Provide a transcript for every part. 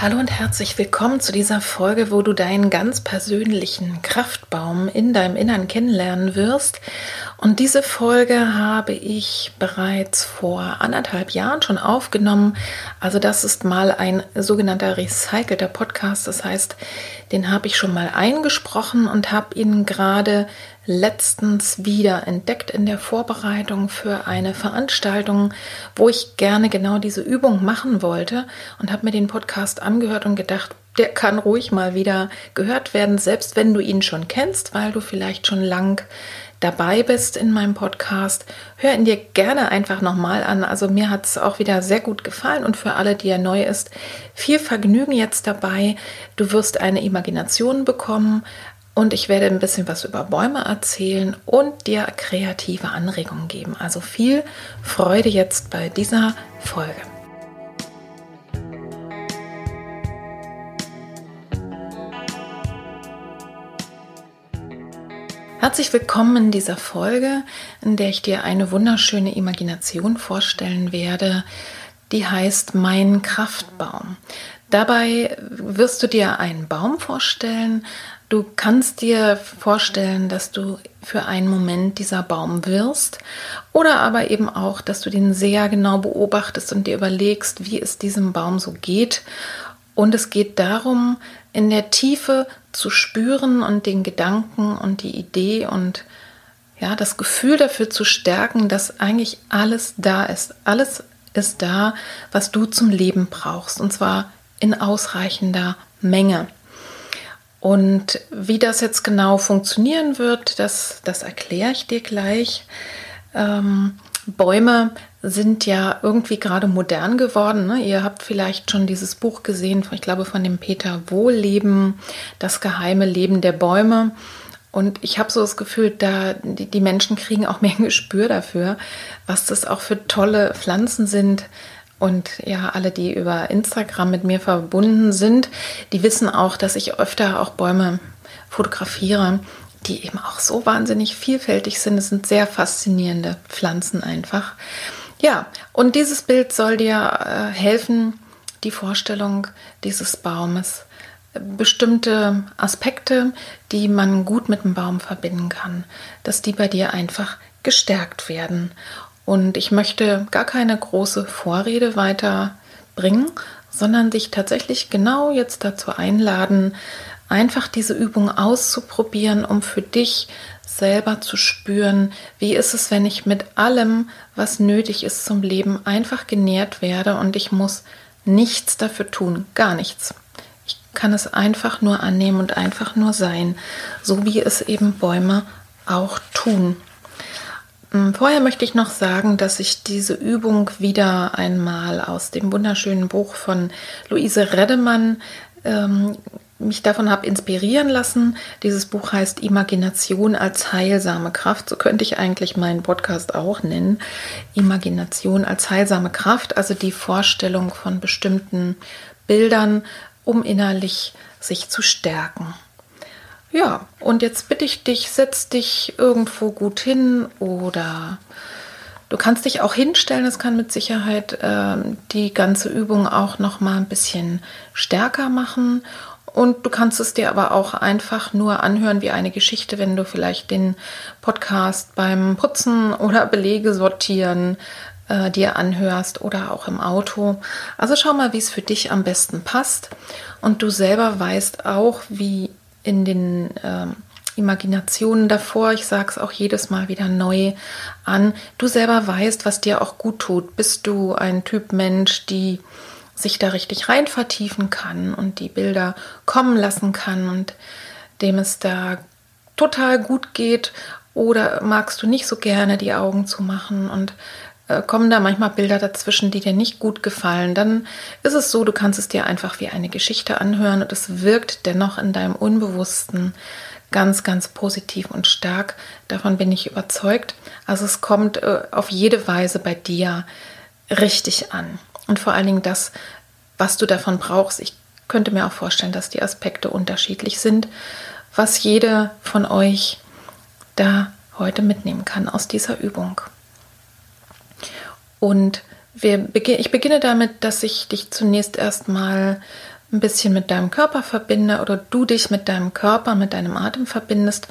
Hallo und herzlich willkommen zu dieser Folge, wo du deinen ganz persönlichen Kraftbaum in deinem Innern kennenlernen wirst. Und diese Folge habe ich bereits vor anderthalb Jahren schon aufgenommen. Also das ist mal ein sogenannter recycelter Podcast. Das heißt, den habe ich schon mal eingesprochen und habe ihn gerade letztens wieder entdeckt in der Vorbereitung für eine Veranstaltung, wo ich gerne genau diese Übung machen wollte und habe mir den Podcast angehört und gedacht, der kann ruhig mal wieder gehört werden, selbst wenn du ihn schon kennst, weil du vielleicht schon lang dabei bist in meinem Podcast. Hör ihn dir gerne einfach nochmal an. Also mir hat es auch wieder sehr gut gefallen und für alle, die er neu ist, viel Vergnügen jetzt dabei. Du wirst eine Imagination bekommen, und ich werde ein bisschen was über Bäume erzählen und dir kreative Anregungen geben. Also viel Freude jetzt bei dieser Folge. Herzlich willkommen in dieser Folge, in der ich dir eine wunderschöne Imagination vorstellen werde, die heißt Mein Kraftbaum. Dabei wirst du dir einen Baum vorstellen, Du kannst dir vorstellen, dass du für einen Moment dieser Baum wirst oder aber eben auch, dass du den sehr genau beobachtest und dir überlegst, wie es diesem Baum so geht. Und es geht darum, in der Tiefe zu spüren und den Gedanken und die Idee und ja, das Gefühl dafür zu stärken, dass eigentlich alles da ist. Alles ist da, was du zum Leben brauchst. Und zwar in ausreichender Menge. Und wie das jetzt genau funktionieren wird, das, das erkläre ich dir gleich. Ähm, Bäume sind ja irgendwie gerade modern geworden. Ne? Ihr habt vielleicht schon dieses Buch gesehen, ich glaube von dem Peter Wohlleben, das geheime Leben der Bäume. Und ich habe so das Gefühl, da die, die Menschen kriegen auch mehr ein Gespür dafür, was das auch für tolle Pflanzen sind, und ja, alle, die über Instagram mit mir verbunden sind, die wissen auch, dass ich öfter auch Bäume fotografiere, die eben auch so wahnsinnig vielfältig sind. Es sind sehr faszinierende Pflanzen einfach. Ja, und dieses Bild soll dir äh, helfen, die Vorstellung dieses Baumes, bestimmte Aspekte, die man gut mit dem Baum verbinden kann, dass die bei dir einfach gestärkt werden. Und ich möchte gar keine große Vorrede weiterbringen, sondern dich tatsächlich genau jetzt dazu einladen, einfach diese Übung auszuprobieren, um für dich selber zu spüren, wie ist es, wenn ich mit allem, was nötig ist zum Leben, einfach genährt werde und ich muss nichts dafür tun, gar nichts. Ich kann es einfach nur annehmen und einfach nur sein, so wie es eben Bäume auch tun. Mm, vorher möchte ich noch sagen, dass ich diese Übung wieder einmal aus dem wunderschönen Buch von Luise Reddemann ähm, mich davon habe inspirieren lassen. Dieses Buch heißt Imagination als heilsame Kraft. So könnte ich eigentlich meinen Podcast auch nennen. Imagination als heilsame Kraft, also die Vorstellung von bestimmten Bildern, um innerlich sich zu stärken. Ja, und jetzt bitte ich dich, setz dich irgendwo gut hin oder du kannst dich auch hinstellen. Das kann mit Sicherheit äh, die ganze Übung auch noch mal ein bisschen stärker machen. Und du kannst es dir aber auch einfach nur anhören wie eine Geschichte, wenn du vielleicht den Podcast beim Putzen oder Belege sortieren äh, dir anhörst oder auch im Auto. Also schau mal, wie es für dich am besten passt. Und du selber weißt auch, wie in den äh, Imaginationen davor, ich sage es auch jedes Mal wieder neu an, du selber weißt, was dir auch gut tut. Bist du ein Typ Mensch, die sich da richtig rein vertiefen kann und die Bilder kommen lassen kann und dem es da total gut geht? Oder magst du nicht so gerne die Augen zu machen und äh, kommen da manchmal Bilder dazwischen, die dir nicht gut gefallen, dann ist es so, du kannst es dir einfach wie eine Geschichte anhören und es wirkt dennoch in deinem Unbewussten ganz, ganz positiv und stark. Davon bin ich überzeugt. Also es kommt äh, auf jede Weise bei dir richtig an. Und vor allen Dingen das, was du davon brauchst. Ich könnte mir auch vorstellen, dass die Aspekte unterschiedlich sind, was jede von euch da heute mitnehmen kann aus dieser Übung. Und wir, ich beginne damit, dass ich dich zunächst erstmal ein bisschen mit deinem Körper verbinde oder du dich mit deinem Körper, mit deinem Atem verbindest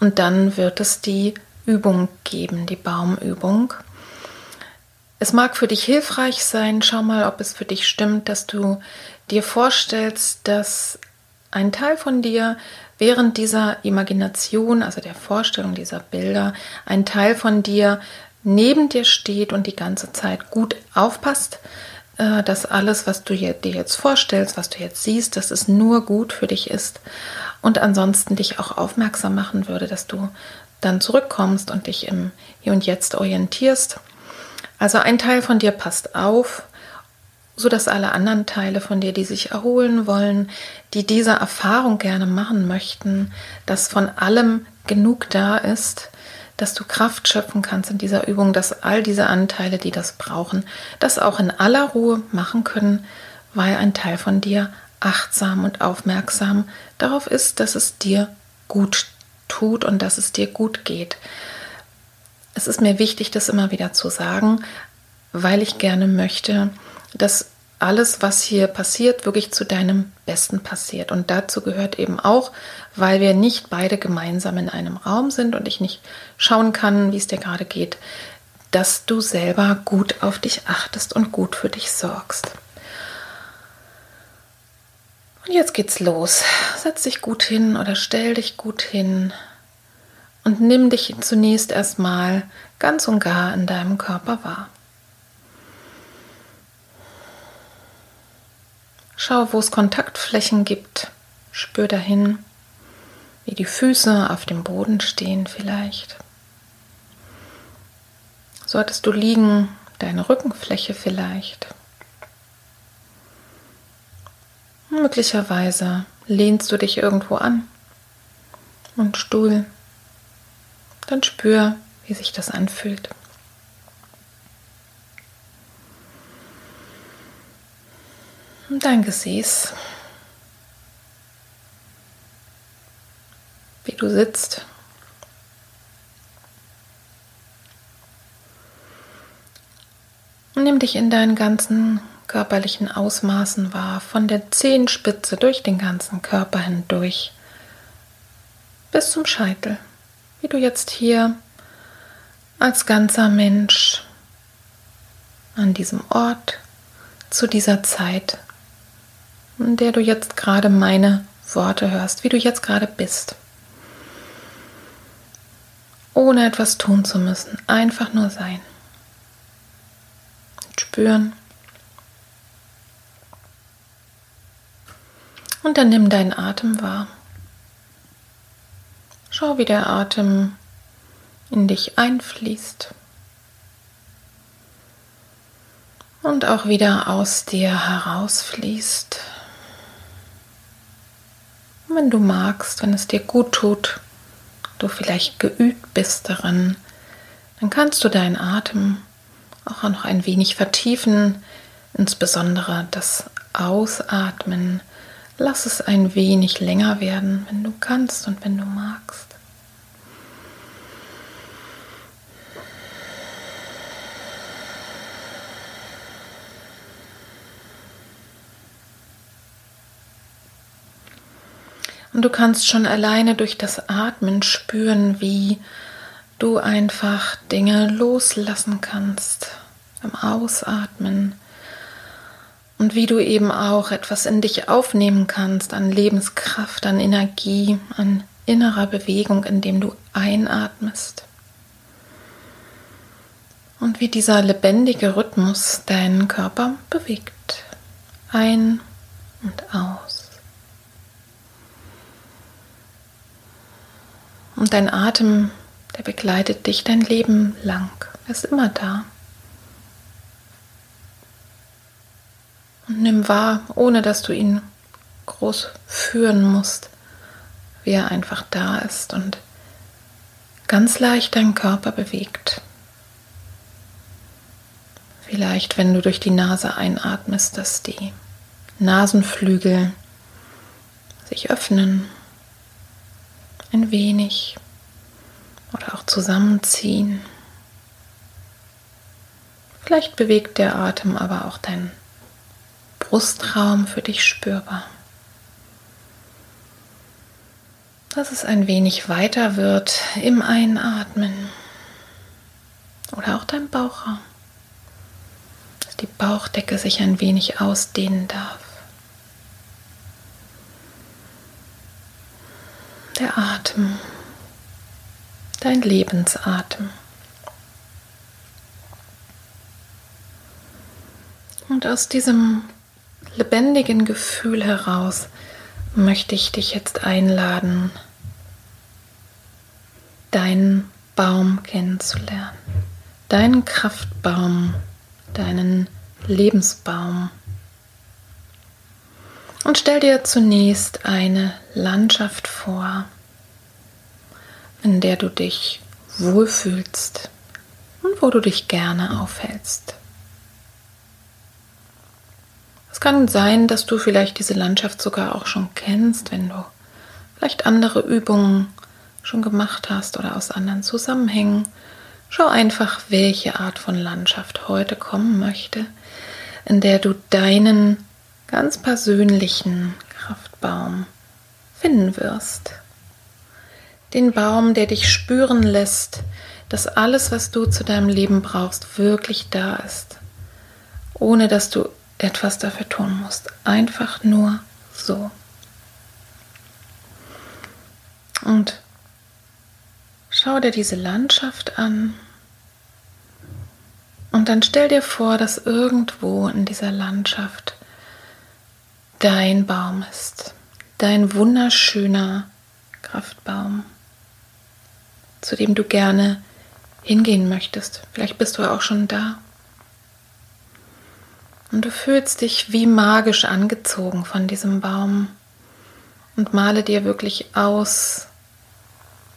und dann wird es die Übung geben, die Baumübung. Es mag für dich hilfreich sein, schau mal, ob es für dich stimmt, dass du dir vorstellst, dass ein Teil von dir während dieser Imagination, also der Vorstellung dieser Bilder, ein Teil von dir neben dir steht und die ganze Zeit gut aufpasst, äh, dass alles, was du dir jetzt vorstellst, was du jetzt siehst, dass es nur gut für dich ist und ansonsten dich auch aufmerksam machen würde, dass du dann zurückkommst und dich im Hier und Jetzt orientierst. Also ein Teil von dir passt auf, so dass alle anderen Teile von dir, die sich erholen wollen, die diese Erfahrung gerne machen möchten, dass von allem genug da ist, dass du Kraft schöpfen kannst in dieser Übung, dass all diese Anteile, die das brauchen, das auch in aller Ruhe machen können, weil ein Teil von dir achtsam und aufmerksam darauf ist, dass es dir gut tut und dass es dir gut geht. Es ist mir wichtig, das immer wieder zu sagen, weil ich gerne möchte, dass alles, was hier passiert, wirklich zu deinem Besten passiert. Und dazu gehört eben auch, weil wir nicht beide gemeinsam in einem Raum sind und ich nicht schauen kann, wie es dir gerade geht, dass du selber gut auf dich achtest und gut für dich sorgst. Und jetzt geht's los. Setz dich gut hin oder stell dich gut hin und nimm dich zunächst erstmal ganz und gar in deinem Körper wahr. Schau, wo es Kontaktflächen gibt. Spür dahin, wie die Füße auf dem Boden stehen vielleicht. Solltest du liegen, deine Rückenfläche vielleicht. Möglicherweise lehnst du dich irgendwo an und Stuhl. Dann spür, wie sich das anfühlt. Dein Gesäß, wie du sitzt. Und nimm dich in deinen ganzen körperlichen Ausmaßen wahr, von der Zehenspitze durch den ganzen Körper hindurch bis zum Scheitel, wie du jetzt hier als ganzer Mensch an diesem Ort zu dieser Zeit in der du jetzt gerade meine Worte hörst, wie du jetzt gerade bist. Ohne etwas tun zu müssen, einfach nur sein. Und spüren. Und dann nimm deinen Atem wahr. Schau, wie der Atem in dich einfließt und auch wieder aus dir herausfließt wenn du magst, wenn es dir gut tut, du vielleicht geübt bist darin, dann kannst du deinen Atem auch noch ein wenig vertiefen, insbesondere das Ausatmen. Lass es ein wenig länger werden, wenn du kannst und wenn du magst. Und du kannst schon alleine durch das Atmen spüren, wie du einfach Dinge loslassen kannst. beim Ausatmen und wie du eben auch etwas in dich aufnehmen kannst an Lebenskraft, an Energie, an innerer Bewegung, indem du einatmest. Und wie dieser lebendige Rhythmus deinen Körper bewegt. Ein und aus. Und dein Atem, der begleitet dich dein Leben lang. Er ist immer da. Und nimm wahr, ohne dass du ihn groß führen musst, wie er einfach da ist und ganz leicht deinen Körper bewegt. Vielleicht, wenn du durch die Nase einatmest, dass die Nasenflügel sich öffnen, ein wenig oder auch zusammenziehen. Vielleicht bewegt der Atem aber auch deinen Brustraum für dich spürbar. Dass es ein wenig weiter wird im Einatmen oder auch dein Bauchraum. Dass die Bauchdecke sich ein wenig ausdehnen darf. Der Atem, dein Lebensatem. Und aus diesem lebendigen Gefühl heraus möchte ich dich jetzt einladen, deinen Baum kennenzulernen, deinen Kraftbaum, deinen Lebensbaum. Und stell dir zunächst eine Landschaft vor, in der du dich wohlfühlst und wo du dich gerne aufhältst. Es kann sein, dass du vielleicht diese Landschaft sogar auch schon kennst, wenn du vielleicht andere Übungen schon gemacht hast oder aus anderen Zusammenhängen. Schau einfach, welche Art von Landschaft heute kommen möchte, in der du deinen ganz persönlichen Kraftbaum finden wirst. Den Baum, der dich spüren lässt, dass alles, was du zu deinem Leben brauchst, wirklich da ist, ohne dass du etwas dafür tun musst. Einfach nur so. Und schau dir diese Landschaft an. Und dann stell dir vor, dass irgendwo in dieser Landschaft dein Baum ist. Dein wunderschöner Kraftbaum, zu dem du gerne hingehen möchtest. Vielleicht bist du auch schon da. Und du fühlst dich wie magisch angezogen von diesem Baum und male dir wirklich aus,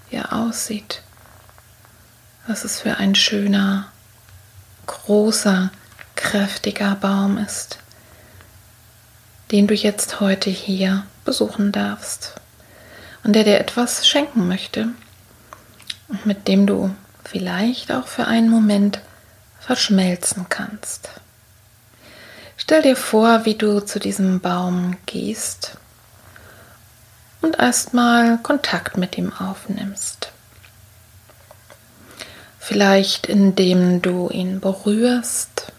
wie er aussieht. Was es für ein schöner, großer, kräftiger Baum ist, den du jetzt heute hier besuchen darfst und der dir etwas schenken möchte und mit dem du vielleicht auch für einen Moment verschmelzen kannst. Stell dir vor, wie du zu diesem Baum gehst und erstmal Kontakt mit ihm aufnimmst. Vielleicht indem du ihn berührst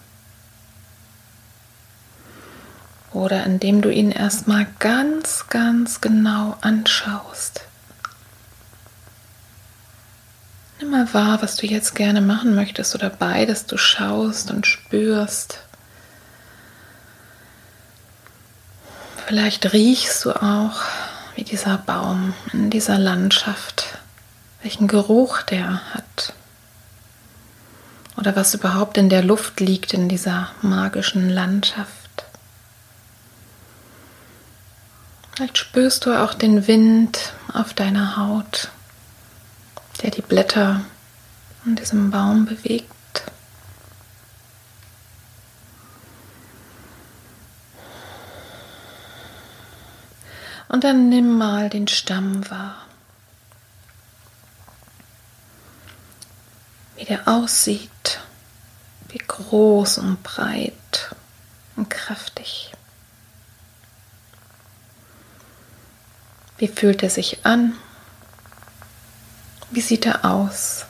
oder indem du ihn erstmal ganz, ganz genau anschaust. Nimm mal wahr, was du jetzt gerne machen möchtest oder beides du schaust und spürst. Vielleicht riechst du auch, wie dieser Baum in dieser Landschaft, welchen Geruch der hat. Oder was überhaupt in der Luft liegt in dieser magischen Landschaft. Vielleicht spürst du auch den Wind auf deiner Haut, der die Blätter an diesem Baum bewegt. Und dann nimm mal den Stamm wahr. Wie der aussieht, wie groß und breit und kräftig. Wie fühlt er sich an? Wie sieht er aus?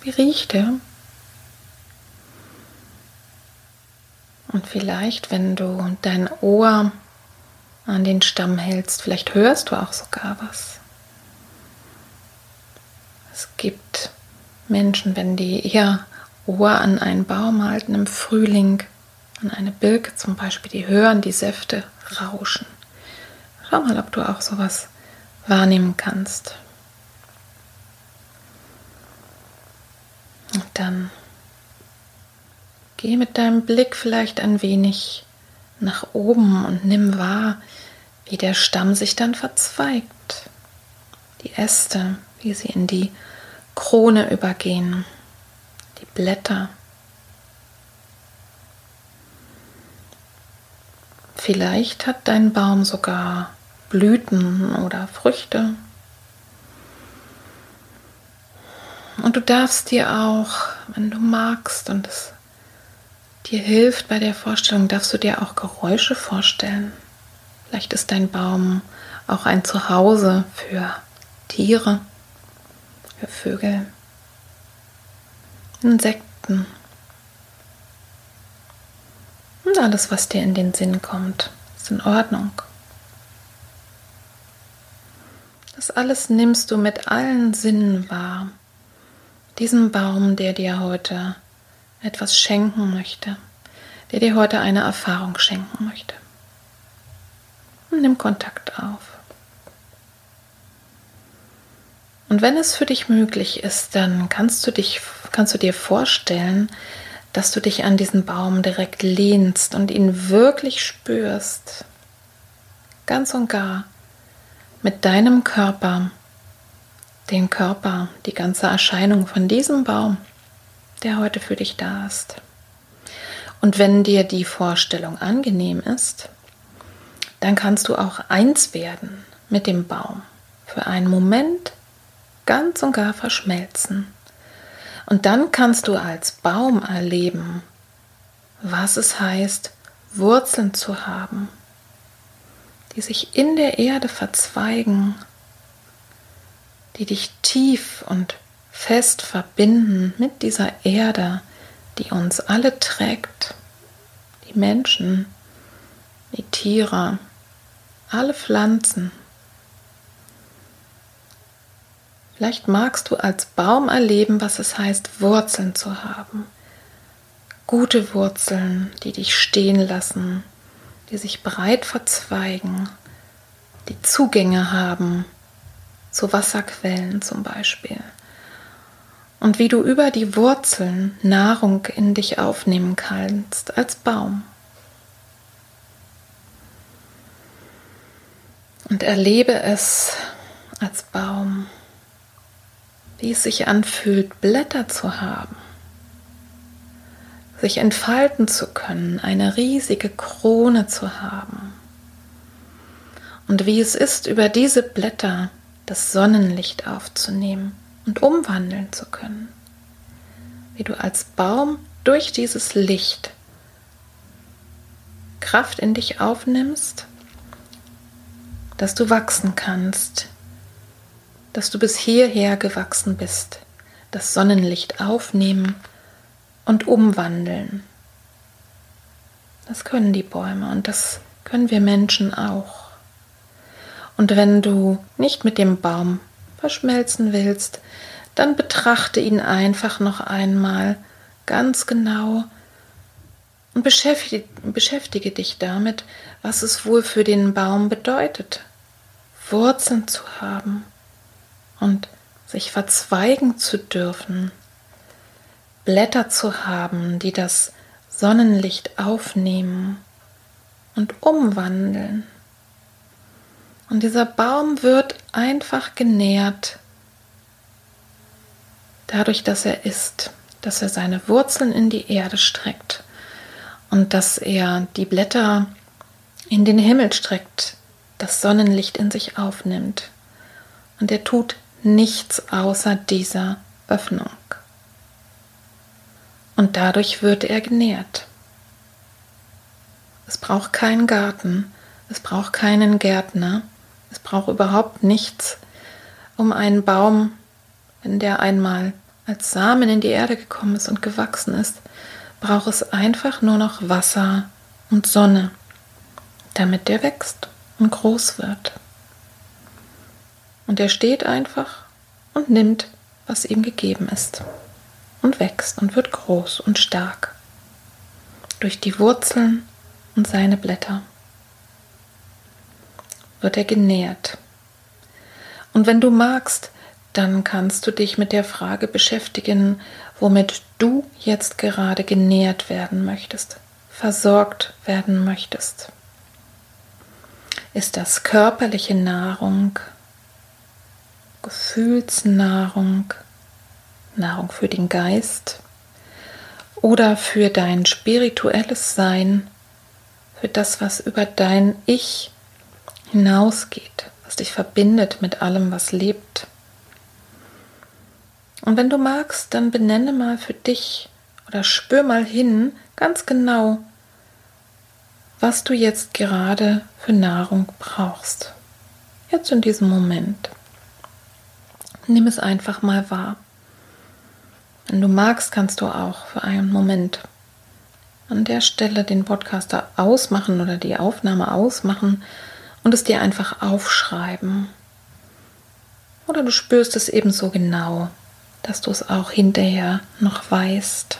Wie riecht er? Und vielleicht, wenn du dein Ohr an den Stamm hältst, vielleicht hörst du auch sogar was. Es gibt Menschen, wenn die ihr Ohr an einen Baum halten im Frühling, an eine Birke zum Beispiel, die hören die Säfte rauschen. Schau mal, ob du auch sowas wahrnehmen kannst. Und dann geh mit deinem Blick vielleicht ein wenig nach oben und nimm wahr, wie der Stamm sich dann verzweigt. Die Äste, wie sie in die Krone übergehen, die Blätter. Vielleicht hat dein Baum sogar Blüten oder Früchte. Und du darfst dir auch, wenn du magst und es dir hilft bei der Vorstellung, darfst du dir auch Geräusche vorstellen. Vielleicht ist dein Baum auch ein Zuhause für Tiere, für Vögel, Insekten und alles, was dir in den Sinn kommt, ist in Ordnung. Alles nimmst du mit allen Sinnen wahr. Diesen Baum, der dir heute etwas schenken möchte, der dir heute eine Erfahrung schenken möchte. Nimm Kontakt auf. Und wenn es für dich möglich ist, dann kannst du dich, kannst du dir vorstellen, dass du dich an diesen Baum direkt lehnst und ihn wirklich spürst. Ganz und gar mit deinem Körper, den Körper, die ganze Erscheinung von diesem Baum der heute für dich da ist. Und wenn dir die Vorstellung angenehm ist, dann kannst du auch eins werden mit dem Baum, für einen Moment ganz und gar verschmelzen. Und dann kannst du als Baum erleben, was es heißt, Wurzeln zu haben, die sich in der Erde verzweigen, die dich tief und fest verbinden mit dieser Erde, die uns alle trägt, die Menschen, die Tiere, alle Pflanzen. Vielleicht magst du als Baum erleben, was es heißt, Wurzeln zu haben. Gute Wurzeln, die dich stehen lassen, die sich breit verzweigen, die Zugänge haben zu Wasserquellen zum Beispiel und wie du über die Wurzeln Nahrung in dich aufnehmen kannst als Baum. Und erlebe es als Baum, wie es sich anfühlt, Blätter zu haben, sich entfalten zu können, eine riesige Krone zu haben. Und wie es ist, über diese Blätter das Sonnenlicht aufzunehmen und umwandeln zu können. Wie du als Baum durch dieses Licht Kraft in dich aufnimmst, dass du wachsen kannst, dass du bis hierher gewachsen bist, das Sonnenlicht aufnehmen und umwandeln. Das können die Bäume und das können wir Menschen auch. Und wenn du nicht mit dem Baum verschmelzen willst, dann betrachte ihn einfach noch einmal ganz genau und beschäftige, beschäftige dich damit, was es wohl für den Baum bedeutet, Wurzeln zu haben und sich verzweigen zu dürfen, Blätter zu haben, die das Sonnenlicht aufnehmen und umwandeln. Und dieser Baum wird einfach genährt dadurch, dass er ist, dass er seine Wurzeln in die Erde streckt und dass er die Blätter in den Himmel streckt, das Sonnenlicht in sich aufnimmt. Und er tut nichts außer dieser Öffnung. Und dadurch wird er genährt. Es braucht keinen Garten, es braucht keinen Gärtner, es braucht überhaupt nichts, um einen Baum, wenn der einmal als Samen in die Erde gekommen ist und gewachsen ist, braucht es einfach nur noch Wasser und Sonne, damit der wächst und groß wird. Und er steht einfach und nimmt, was ihm gegeben ist, und wächst und wird groß und stark durch die Wurzeln und seine Blätter wird er genährt. Und wenn du magst, dann kannst du dich mit der Frage beschäftigen, womit du jetzt gerade genährt werden möchtest, versorgt werden möchtest. Ist das körperliche Nahrung, Gefühlsnahrung, Nahrung für den Geist oder für dein spirituelles Sein, für das, was über dein Ich hinausgeht, was dich verbindet mit allem, was lebt. Und wenn du magst, dann benenne mal für dich oder spür mal hin, ganz genau, was du jetzt gerade für Nahrung brauchst. Jetzt in diesem Moment. Nimm es einfach mal wahr. Wenn du magst, kannst du auch für einen Moment an der Stelle den Podcaster ausmachen oder die Aufnahme ausmachen und es dir einfach aufschreiben. Oder du spürst es eben so genau, dass du es auch hinterher noch weißt.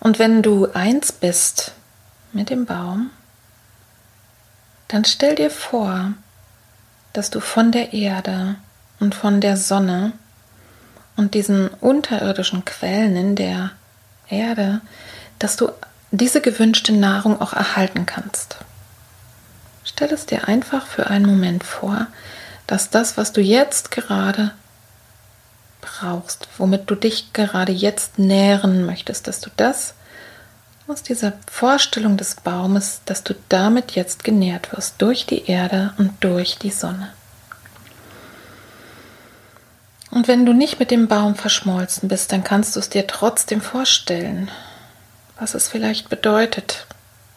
Und wenn du eins bist mit dem Baum, dann stell dir vor, dass du von der Erde und von der Sonne und diesen unterirdischen Quellen in der Erde, dass du diese gewünschte Nahrung auch erhalten kannst. Stell es dir einfach für einen Moment vor, dass das, was du jetzt gerade brauchst, womit du dich gerade jetzt nähren möchtest, dass du das aus dieser Vorstellung des Baumes, dass du damit jetzt genährt wirst durch die Erde und durch die Sonne. Und wenn du nicht mit dem Baum verschmolzen bist, dann kannst du es dir trotzdem vorstellen, was es vielleicht bedeutet,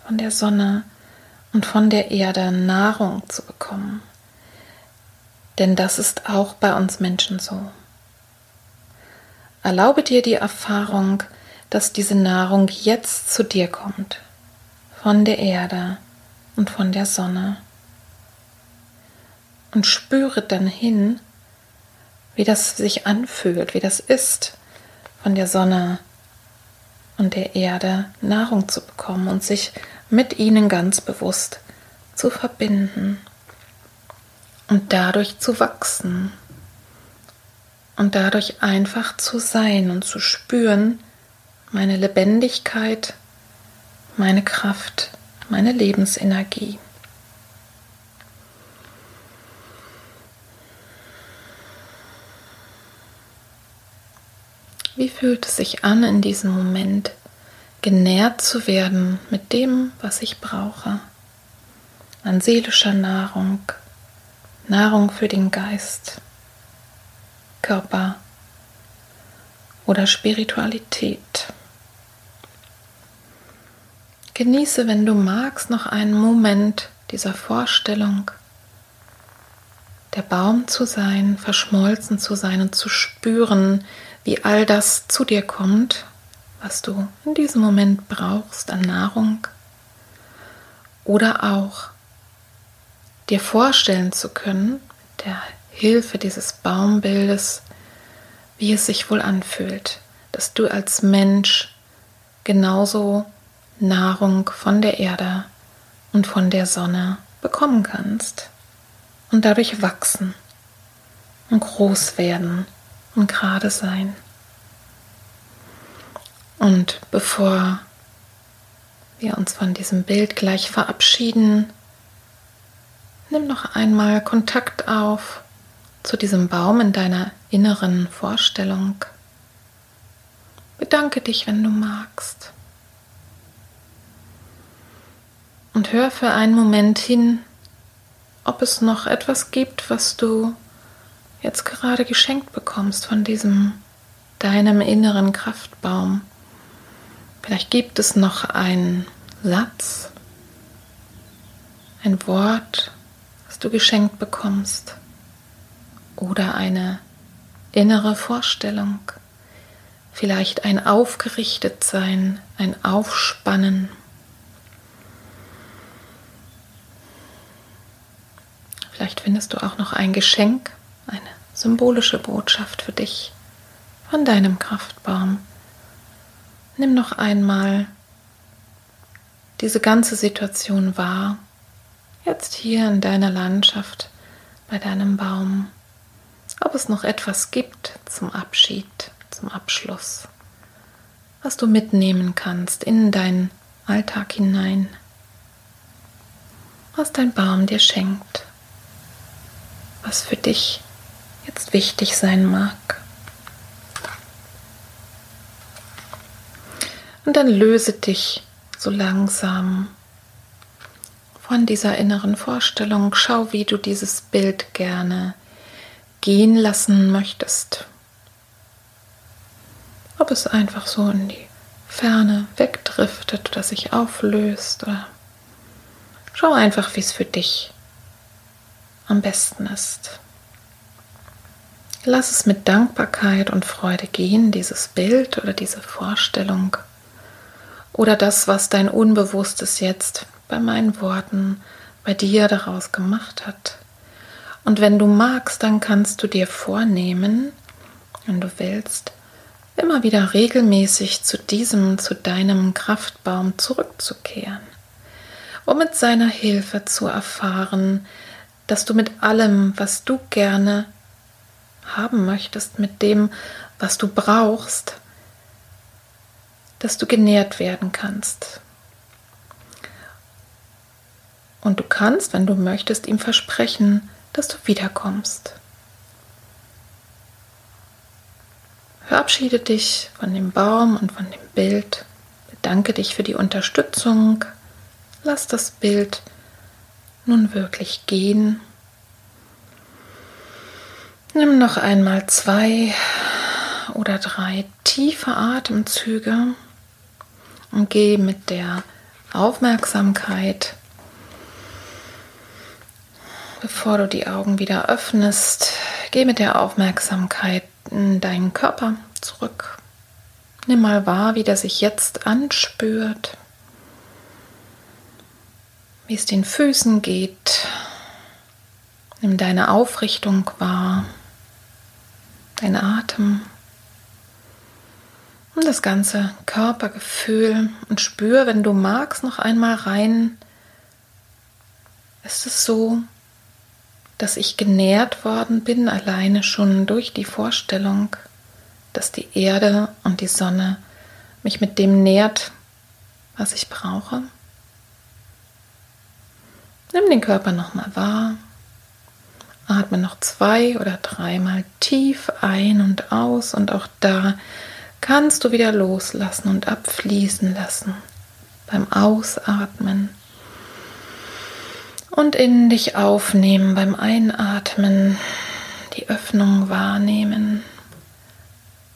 von der Sonne und von der Erde Nahrung zu bekommen. Denn das ist auch bei uns Menschen so. Erlaube dir die Erfahrung, dass diese Nahrung jetzt zu dir kommt, von der Erde und von der Sonne. Und spüre dann hin, wie das sich anfühlt, wie das ist, von der Sonne und der Erde Nahrung zu bekommen und sich mit ihnen ganz bewusst zu verbinden und dadurch zu wachsen und dadurch einfach zu sein und zu spüren, meine Lebendigkeit, meine Kraft, meine Lebensenergie. Wie fühlt es sich an, in diesem Moment genährt zu werden mit dem, was ich brauche? An seelischer Nahrung, Nahrung für den Geist, Körper oder Spiritualität. Genieße, wenn du magst, noch einen Moment dieser Vorstellung, der Baum zu sein, verschmolzen zu sein und zu spüren, wie all das zu dir kommt, was du in diesem Moment brauchst an Nahrung. Oder auch dir vorstellen zu können, mit der Hilfe dieses Baumbildes, wie es sich wohl anfühlt, dass du als Mensch genauso Nahrung von der Erde und von der Sonne bekommen kannst und dadurch wachsen und groß werden und gerade sein. Und bevor wir uns von diesem Bild gleich verabschieden, nimm noch einmal Kontakt auf zu diesem Baum in deiner inneren Vorstellung. Bedanke dich, wenn du magst. Und hör für einen Moment hin, ob es noch etwas gibt, was du jetzt gerade geschenkt bekommst von diesem deinem inneren Kraftbaum. Vielleicht gibt es noch einen Satz, ein Wort, das du geschenkt bekommst oder eine innere Vorstellung, vielleicht ein Aufgerichtetsein, ein Aufspannen. Vielleicht findest du auch noch ein Geschenk, eine symbolische Botschaft für dich von deinem Kraftbaum. Nimm noch einmal diese ganze Situation wahr, jetzt hier in deiner Landschaft, bei deinem Baum, ob es noch etwas gibt zum Abschied, zum Abschluss, was du mitnehmen kannst in deinen Alltag hinein, was dein Baum dir schenkt was für dich jetzt wichtig sein mag. Und dann löse dich so langsam von dieser inneren Vorstellung. Schau, wie du dieses Bild gerne gehen lassen möchtest. Ob es einfach so in die Ferne wegdriftet oder sich auflöst. Oder schau einfach, wie es für dich am besten ist. Lass es mit Dankbarkeit und Freude gehen, dieses Bild oder diese Vorstellung oder das, was dein Unbewusstes jetzt bei meinen Worten bei dir daraus gemacht hat. Und wenn du magst, dann kannst du dir vornehmen, wenn du willst, immer wieder regelmäßig zu diesem, zu deinem Kraftbaum zurückzukehren, um mit seiner Hilfe zu erfahren, dass du mit allem, was du gerne haben möchtest, mit dem, was du brauchst, dass du genährt werden kannst. Und du kannst, wenn du möchtest, ihm versprechen, dass du wiederkommst. Verabschiede dich von dem Baum und von dem Bild. Bedanke dich für die Unterstützung. Lass das Bild nun wirklich gehen. Nimm noch einmal zwei oder drei tiefe Atemzüge und geh mit der Aufmerksamkeit, bevor du die Augen wieder öffnest, geh mit der Aufmerksamkeit in deinen Körper zurück. Nimm mal wahr, wie der sich jetzt anspürt wie es den Füßen geht. Nimm deine Aufrichtung wahr, dein Atem und das ganze Körpergefühl und spür, wenn du magst, noch einmal rein. Ist es so, dass ich genährt worden bin, alleine schon durch die Vorstellung, dass die Erde und die Sonne mich mit dem nährt, was ich brauche? Nimm den Körper nochmal wahr. Atme noch zwei oder dreimal tief ein und aus und auch da kannst du wieder loslassen und abfließen lassen beim Ausatmen und in dich aufnehmen beim Einatmen, die Öffnung wahrnehmen.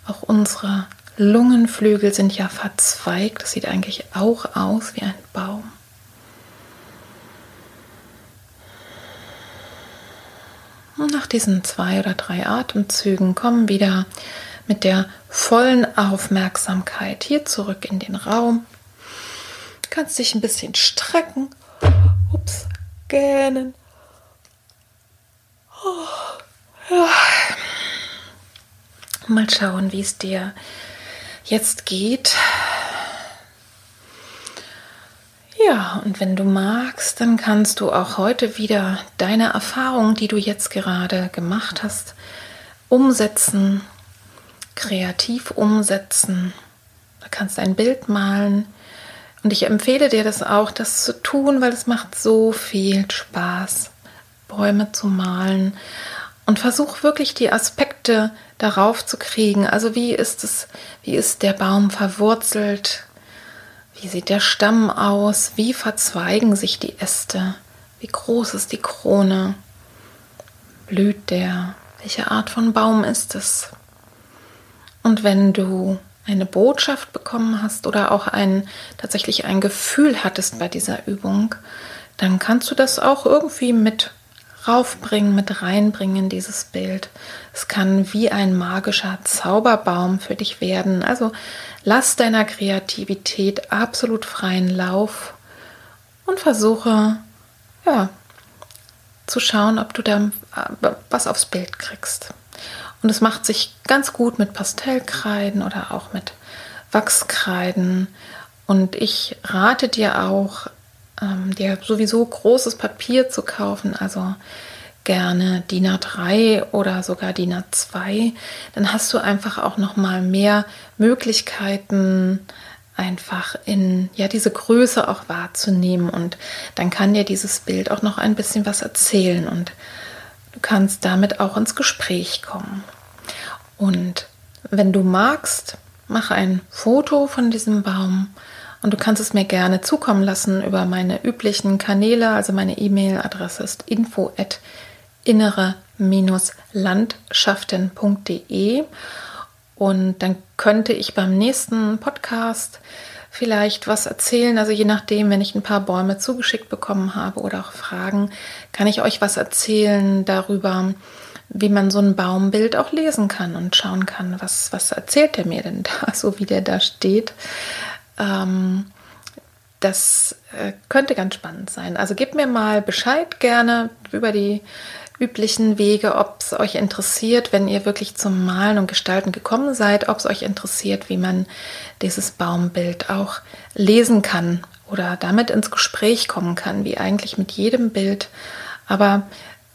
Auch unsere Lungenflügel sind ja verzweigt, das sieht eigentlich auch aus wie ein Baum. Nach diesen zwei oder drei Atemzügen kommen wieder mit der vollen Aufmerksamkeit hier zurück in den Raum. Du kannst dich ein bisschen strecken. Ups, gähnen. Oh, ja. Mal schauen, wie es dir jetzt geht. Ja, und wenn du magst, dann kannst du auch heute wieder deine Erfahrung, die du jetzt gerade gemacht hast, umsetzen, kreativ umsetzen. Du kannst ein Bild malen. Und ich empfehle dir das auch, das zu tun, weil es macht so viel Spaß, Bäume zu malen. Und versuch wirklich die Aspekte darauf zu kriegen. Also wie ist es, wie ist der Baum verwurzelt? Wie sieht der Stamm aus? Wie verzweigen sich die Äste? Wie groß ist die Krone? Blüht der? Welche Art von Baum ist es? Und wenn du eine Botschaft bekommen hast oder auch ein tatsächlich ein Gefühl hattest bei dieser Übung, dann kannst du das auch irgendwie mit raufbringen, mit reinbringen in dieses Bild. Es kann wie ein magischer Zauberbaum für dich werden. Also lass deiner Kreativität absolut freien Lauf und versuche, ja, zu schauen, ob du da äh, was aufs Bild kriegst. Und es macht sich ganz gut mit Pastellkreiden oder auch mit Wachskreiden. Und ich rate dir auch, ähm, dir sowieso großes Papier zu kaufen, also gerne DIN A3 oder sogar DIN A2, dann hast du einfach auch noch mal mehr Möglichkeiten einfach in ja diese Größe auch wahrzunehmen und dann kann dir dieses Bild auch noch ein bisschen was erzählen und du kannst damit auch ins Gespräch kommen. Und wenn du magst, mach ein Foto von diesem Baum und du kannst es mir gerne zukommen lassen über meine üblichen Kanäle. Also meine E-Mail-Adresse ist info innere-landschaften.de und dann könnte ich beim nächsten Podcast vielleicht was erzählen. Also je nachdem, wenn ich ein paar Bäume zugeschickt bekommen habe oder auch Fragen, kann ich euch was erzählen darüber, wie man so ein Baumbild auch lesen kann und schauen kann, was, was erzählt er mir denn da, so wie der da steht. Ähm, das äh, könnte ganz spannend sein. Also gebt mir mal Bescheid gerne über die üblichen Wege, ob es euch interessiert, wenn ihr wirklich zum Malen und Gestalten gekommen seid, ob es euch interessiert, wie man dieses Baumbild auch lesen kann oder damit ins Gespräch kommen kann, wie eigentlich mit jedem Bild. Aber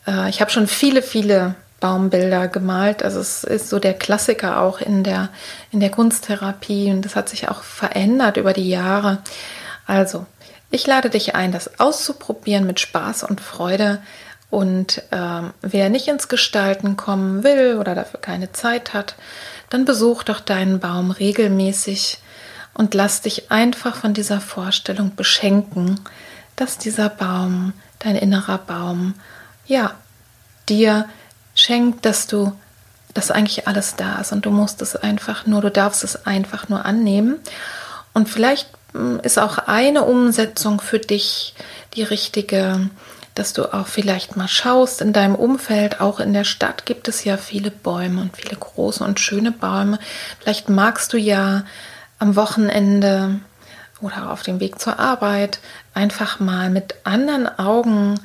äh, ich habe schon viele, viele Baumbilder gemalt. Also es ist so der Klassiker auch in der, in der Kunsttherapie und das hat sich auch verändert über die Jahre. Also, ich lade dich ein, das auszuprobieren mit Spaß und Freude. Und ähm, wer nicht ins Gestalten kommen will oder dafür keine Zeit hat, dann besuch doch deinen Baum regelmäßig und lass dich einfach von dieser Vorstellung beschenken, dass dieser Baum, dein innerer Baum, ja, dir schenkt, dass du, dass eigentlich alles da ist und du musst es einfach nur, du darfst es einfach nur annehmen. Und vielleicht hm, ist auch eine Umsetzung für dich die richtige, dass du auch vielleicht mal schaust in deinem Umfeld, auch in der Stadt gibt es ja viele Bäume und viele große und schöne Bäume. Vielleicht magst du ja am Wochenende oder auf dem Weg zur Arbeit einfach mal mit anderen Augen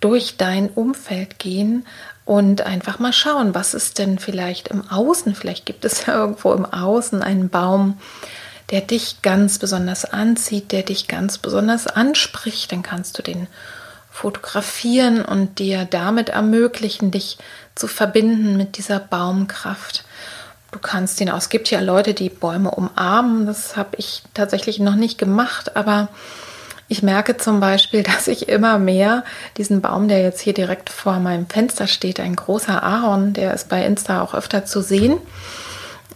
durch dein Umfeld gehen und einfach mal schauen, was ist denn vielleicht im Außen, vielleicht gibt es ja irgendwo im Außen einen Baum, der dich ganz besonders anzieht, der dich ganz besonders anspricht, dann kannst du den fotografieren und dir damit ermöglichen, dich zu verbinden mit dieser Baumkraft. Du kannst den auch, es gibt ja Leute, die Bäume umarmen, das habe ich tatsächlich noch nicht gemacht, aber ich merke zum Beispiel, dass ich immer mehr diesen Baum, der jetzt hier direkt vor meinem Fenster steht, ein großer Ahorn, der ist bei Insta auch öfter zu sehen,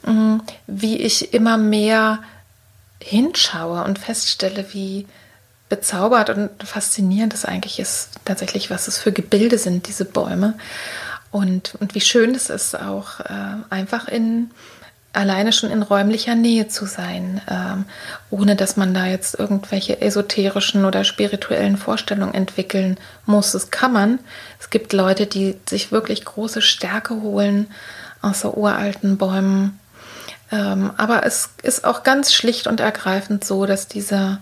mm, wie ich immer mehr hinschaue und feststelle, wie bezaubert und faszinierend es eigentlich ist, tatsächlich, was es für Gebilde sind, diese Bäume. Und, und wie schön es ist, auch äh, einfach in alleine schon in räumlicher Nähe zu sein, ähm, ohne dass man da jetzt irgendwelche esoterischen oder spirituellen Vorstellungen entwickeln muss. Das kann man. Es gibt Leute, die sich wirklich große Stärke holen aus so uralten Bäumen. Ähm, aber es ist auch ganz schlicht und ergreifend so, dass diese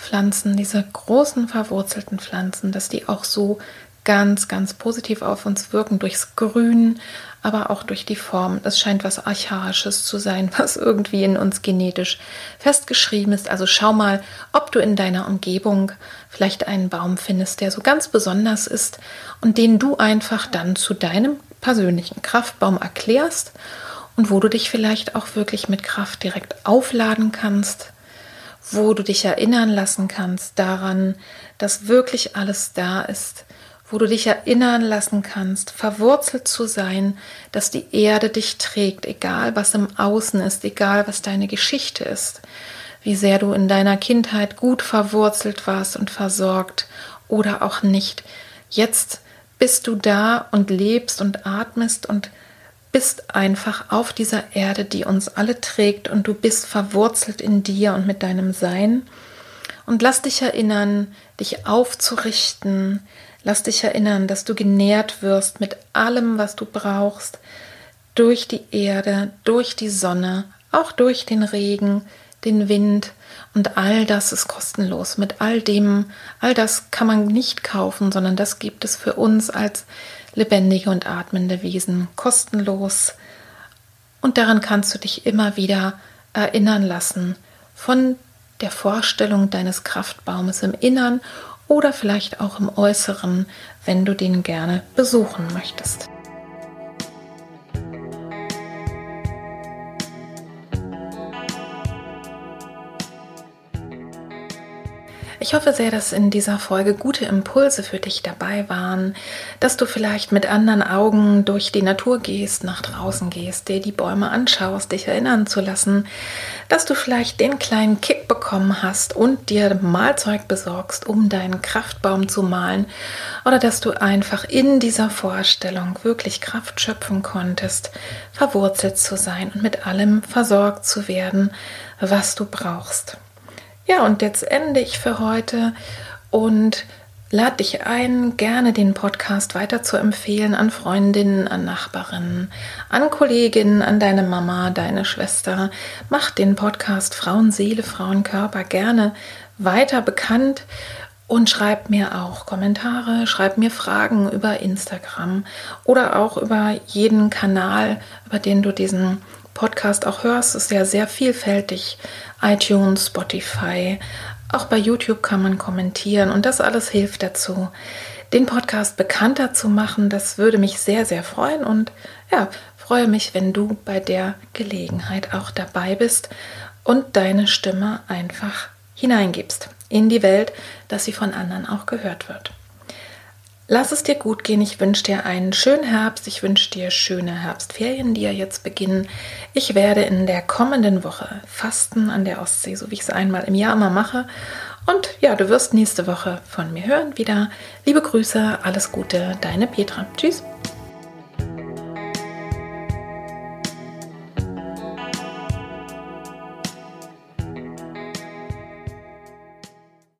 Pflanzen, diese großen verwurzelten Pflanzen, dass die auch so ganz, ganz positiv auf uns wirken durchs Grün, aber auch durch die Form. Es scheint was Archaisches zu sein, was irgendwie in uns genetisch festgeschrieben ist. Also schau mal, ob du in deiner Umgebung vielleicht einen Baum findest, der so ganz besonders ist und den du einfach dann zu deinem persönlichen Kraftbaum erklärst und wo du dich vielleicht auch wirklich mit Kraft direkt aufladen kannst, wo du dich erinnern lassen kannst daran, dass wirklich alles da ist, wo du dich erinnern lassen kannst, verwurzelt zu sein, dass die Erde dich trägt, egal was im Außen ist, egal was deine Geschichte ist, wie sehr du in deiner Kindheit gut verwurzelt warst und versorgt oder auch nicht. Jetzt bist du da und lebst und atmest und bist einfach auf dieser Erde, die uns alle trägt und du bist verwurzelt in dir und mit deinem Sein. Und lass dich erinnern, dich aufzurichten, Lass dich erinnern, dass du genährt wirst mit allem, was du brauchst, durch die Erde, durch die Sonne, auch durch den Regen, den Wind und all das ist kostenlos. Mit all dem, all das kann man nicht kaufen, sondern das gibt es für uns als lebendige und atmende Wesen kostenlos. Und daran kannst du dich immer wieder erinnern lassen von der Vorstellung deines Kraftbaumes im Innern oder vielleicht auch im Äußeren, wenn du den gerne besuchen möchtest. Ich hoffe sehr, dass in dieser Folge gute Impulse für dich dabei waren, dass du vielleicht mit anderen Augen durch die Natur gehst, nach draußen gehst, dir die Bäume anschaust, dich erinnern zu lassen, dass du vielleicht den kleinen Kick bekommen hast und dir Malzeug besorgst, um deinen Kraftbaum zu malen oder dass du einfach in dieser Vorstellung wirklich Kraft schöpfen konntest, verwurzelt zu sein und mit allem versorgt zu werden, was du brauchst. Ja, und jetzt ende ich für heute und lade dich ein, gerne den Podcast weiter zu empfehlen an Freundinnen, an Nachbarinnen, an Kolleginnen, an deine Mama, deine Schwester. Mach den Podcast Frauenseele, Frauenkörper gerne weiter bekannt und schreib mir auch Kommentare, schreib mir Fragen über Instagram oder auch über jeden Kanal, über den du diesen Podcast auch hörst. Ist ja sehr vielfältig iTunes, Spotify, auch bei YouTube kann man kommentieren und das alles hilft dazu, den Podcast bekannter zu machen. Das würde mich sehr, sehr freuen und ja, freue mich, wenn du bei der Gelegenheit auch dabei bist und deine Stimme einfach hineingibst in die Welt, dass sie von anderen auch gehört wird. Lass es dir gut gehen. Ich wünsche dir einen schönen Herbst. Ich wünsche dir schöne Herbstferien, die ja jetzt beginnen. Ich werde in der kommenden Woche fasten an der Ostsee, so wie ich es einmal im Jahr immer mache. Und ja, du wirst nächste Woche von mir hören wieder. Liebe Grüße, alles Gute, deine Petra. Tschüss.